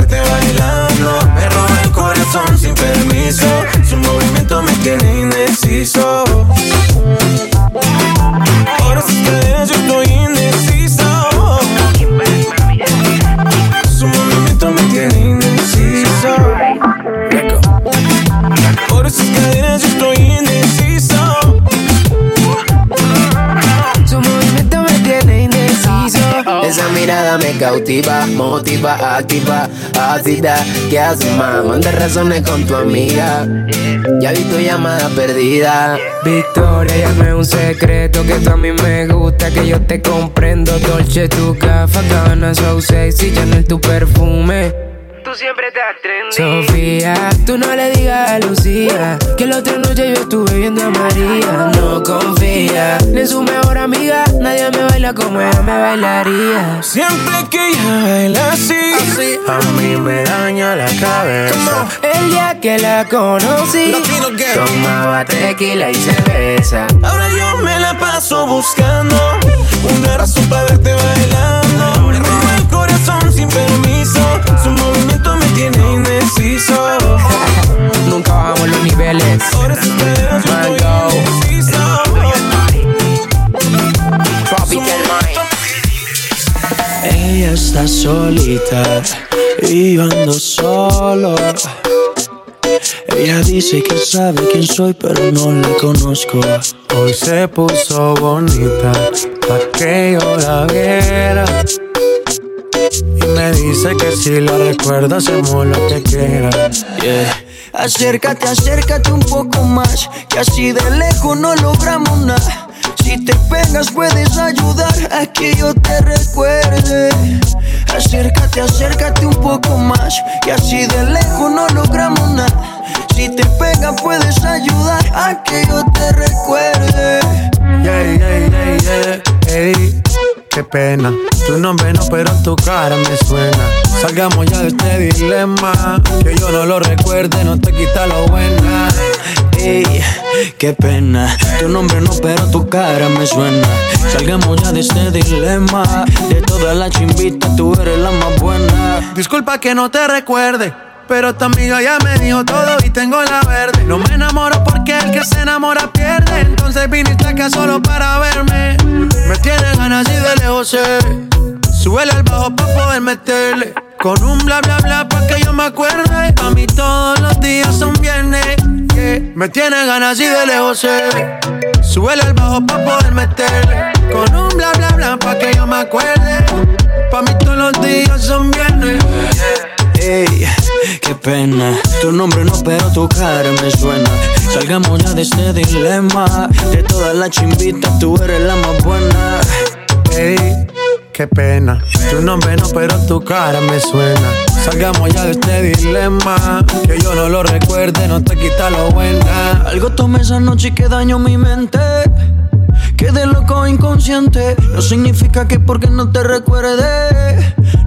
tiene me cautiva, motiva, activa, ácida. ¿Qué haces, más? Manda razones con tu amiga. Ya vi tu llamada perdida. Victoria, llame un secreto que tú a mí me gusta, que yo te comprendo. Dolce, tu café, cabana, so sexy, Chanel, tu perfume. Siempre estás trendy. Sofía, tú no le digas a Lucía que la otra noche yo estuve viendo a María. No confía ni en su mejor amiga, nadie me baila como ella me bailaría. Siempre que ella baila así, A mí me daña la cabeza. El día que la conocí, Tomaba tequila y cerveza. ahora yo me la paso buscando una razón para verte bailando. Me roba el corazón sin permiso. Su movimiento me tiene indeciso. Nunca bajamos los niveles. Ahora sus caderas yo estoy indeciso. Ella está solita y yo ando solo. Ella dice que sabe quién soy, pero no la conozco. Hoy se puso bonita pa' que yo la viera. Me dice que si la recuerda hacemos lo que quiera. Yeah. Acércate, acércate un poco más, que así de lejos no logramos nada. Si te pegas puedes ayudar a que yo te recuerde. Acércate, acércate un poco más, que así de lejos no logramos nada. Si te pegas puedes ayudar a que yo te recuerde. Yeah, yeah, yeah, yeah. Ey, qué pena. Tu nombre no, pero tu cara me suena. Salgamos ya de este dilema. Que yo no lo recuerde, no te quita lo buena. Ey, qué pena. Tu nombre no, pero tu cara me suena. Salgamos ya de este dilema. De todas las chimbitas, tú eres la más buena. Disculpa que no te recuerde. Pero tu amiga ya me dijo todo y tengo la verde. No me enamoro porque el que se enamora pierde. Entonces viniste acá solo para verme. Me tiene ganas y de lejos sé. Súbele al bajo pa' poder meterle. Con un bla bla bla pa' que yo me acuerde. A mí todos los días son viernes. Me tiene ganas y de lejos sé. Súbele al bajo pa' poder meterle. Con un bla bla bla pa' que yo me acuerde. Pa' mí todos los días son viernes. Qué pena. Tu nombre no, pero tu cara me suena. Salgamos ya de este dilema. De todas las chimbitas, tú eres la más buena. Ey, qué pena. Tu nombre no, pero tu cara me suena. Salgamos ya de este dilema. Que yo no lo recuerde, no te quita lo buena. Algo tomé esa noche y que dañó mi mente. Quedé loco inconsciente. No significa que porque no te recuerde.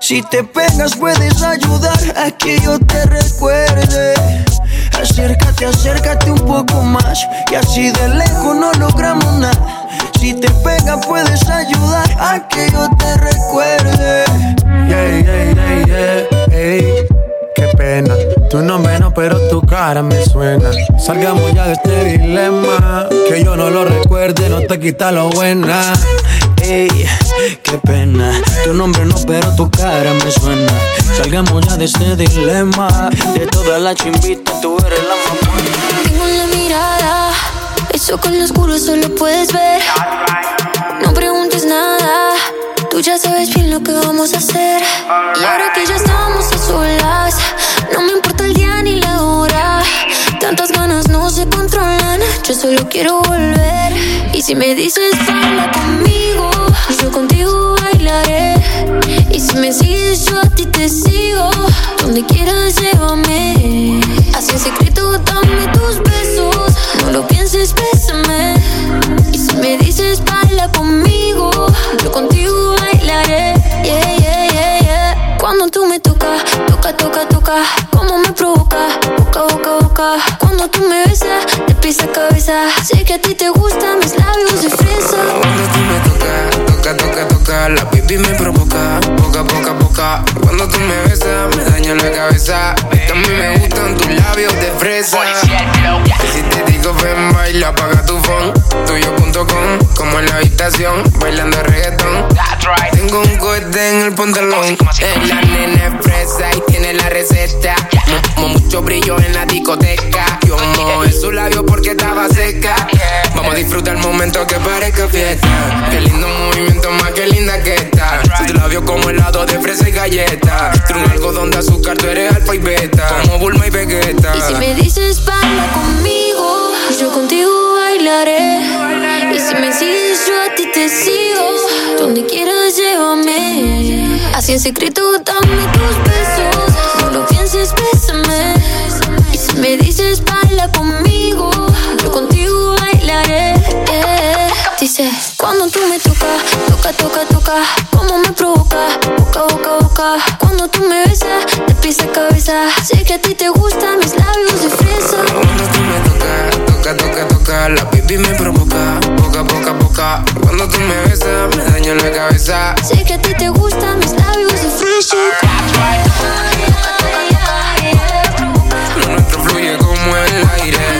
Si te pegas puedes ayudar a que yo te recuerde. Acércate, acércate un poco más. Y así de lejos no logramos nada. Si te pegas puedes ayudar a que yo te recuerde. Yeah, yeah, yeah, yeah. Ey, qué pena. Tu nombre no, pero tu cara me suena. Salgamos ya de este dilema. Que yo no lo recuerde, no te quita lo buena. Ey, qué pena. Tu nombre no, pero tu cara me suena. Salgamos ya de este dilema. De todas las chimbitas, tú eres la buena. Tengo la Eso con lo oscuro solo puedes ver. No preguntes nada. Tú ya sabes bien lo que vamos a hacer. Y ahora que ya estamos a solas, no me importa el día ni la hora. Tantas ganas no se controlan. Yo solo quiero volver. Y si me dices baila conmigo, yo contigo bailaré. Y si me sigues, yo a ti te sigo. Donde quieras, llévame. Así secreto, habitación, bailando reggaetón. Tengo un cohete en el pantalón. Es la nena es fresa y tiene la receta. Mo- mo- mucho brillo en la discoteca. Yo mojé su labio porque estaba seca. Vamos a disfrutar el momento que parezca fiesta. Qué lindo movimiento, más que linda que está. Tu labio como helado de fresa y galleta. Tú un algodón de azúcar, tú eres alfa y beta. Como Bulma y Vegeta. Y si me dices baila conmigo, yo contigo bailaré. Y si me sigues, yo a ti te sigo. Donde quieras, llévame. Así en secreto, dame tus besos. No lo pienses, bésame. Y si me dices baila Dice, cuando tú me tocas, toca, toca, toca. Como me provoca, boca, boca, boca. Cuando tú me besas, de pies a cabeza. Sé que a ti te gustan mis labios de fresa. Cuando tú me tocas, toca, toca, toca. La baby me provoca, poca, poca, poca. Cuando tú me besas, me daña la cabeza. Sé que a ti te gustan mis labios de fresa. Lo nuestro fluye como el aire.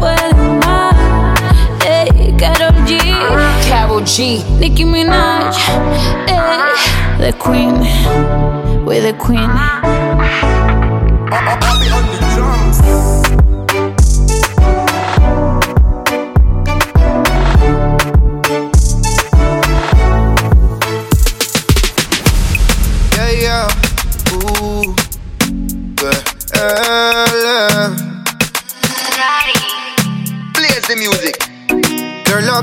me más. Ey, G. G. Nicki Minaj. Ey, the Queen. We're the Queen. Yeah, yeah. Ooh.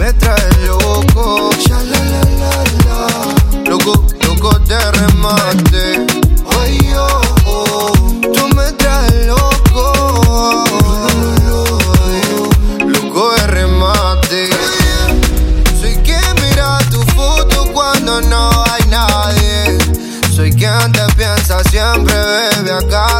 me trae loco. Ya la la la. Loco, loco de remate. Ay, oh. Tú me traes loco. Loco de remate. Soy quien mira tu foto cuando no hay nadie. Soy quien te piensa siempre, bebe a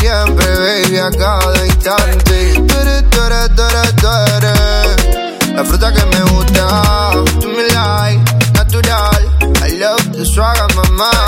siempre, baby, a cada instante. La fruta que me gusta, tú me like, natural. I love the swagger, mamá.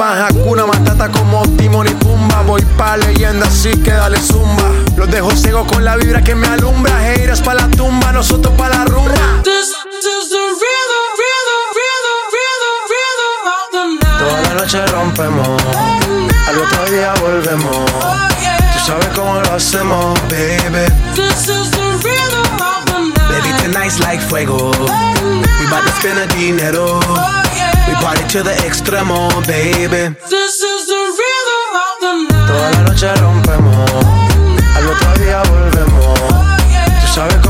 Me baby. Toda la noche rompemos, al otro día volvemos. Tú sabes cómo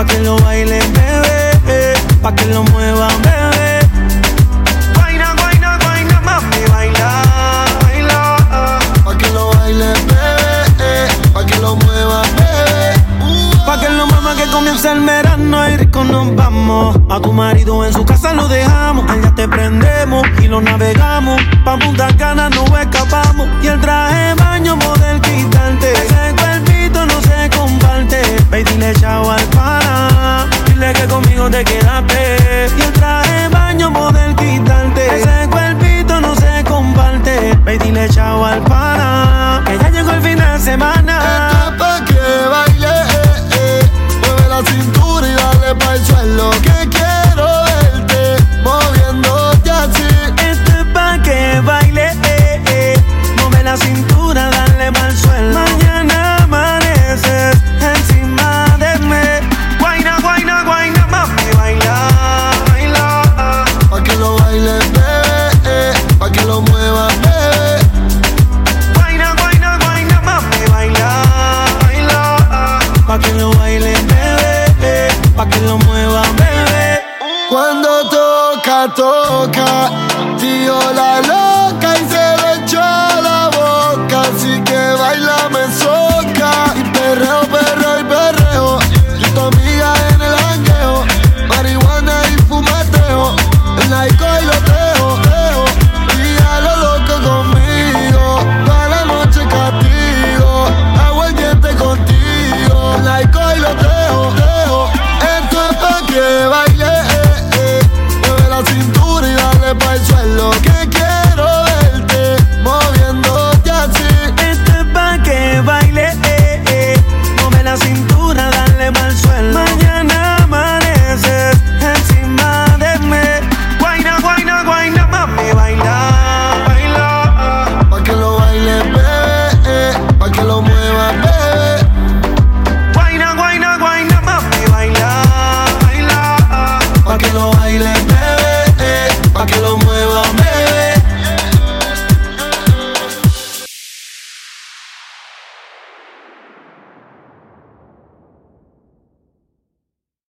Pa' que lo baile, bebé. Pa' que lo mueva, bebé. Guaina, guaina, guaina, mami, baila, baila. Pa' que lo baile, bebé. Pa' que lo mueva, bebé. Pa' que lo mueva que comienza el verano y rico nos vamos. A tu marido en su casa lo dejamos. Allá te prendemos y lo navegamos. Pa' Punta Cana no escapamos. Y el traje baño model quitante. Ese cuerpito no se comparte. Ve y dile chao al pana. Que conmigo te quedaste. Y el traje de baño model quitante. Ese cuerpito no se comparte. Ve y dile chao al pana. Que ya llegó el fin de semana. Esto es pa' que baile, eh, eh. Mueve la cintura y dale pa' el suelo. Que quiero verte moviéndote así. Esto es pa' que baile, eh, eh. Mueve la cintura,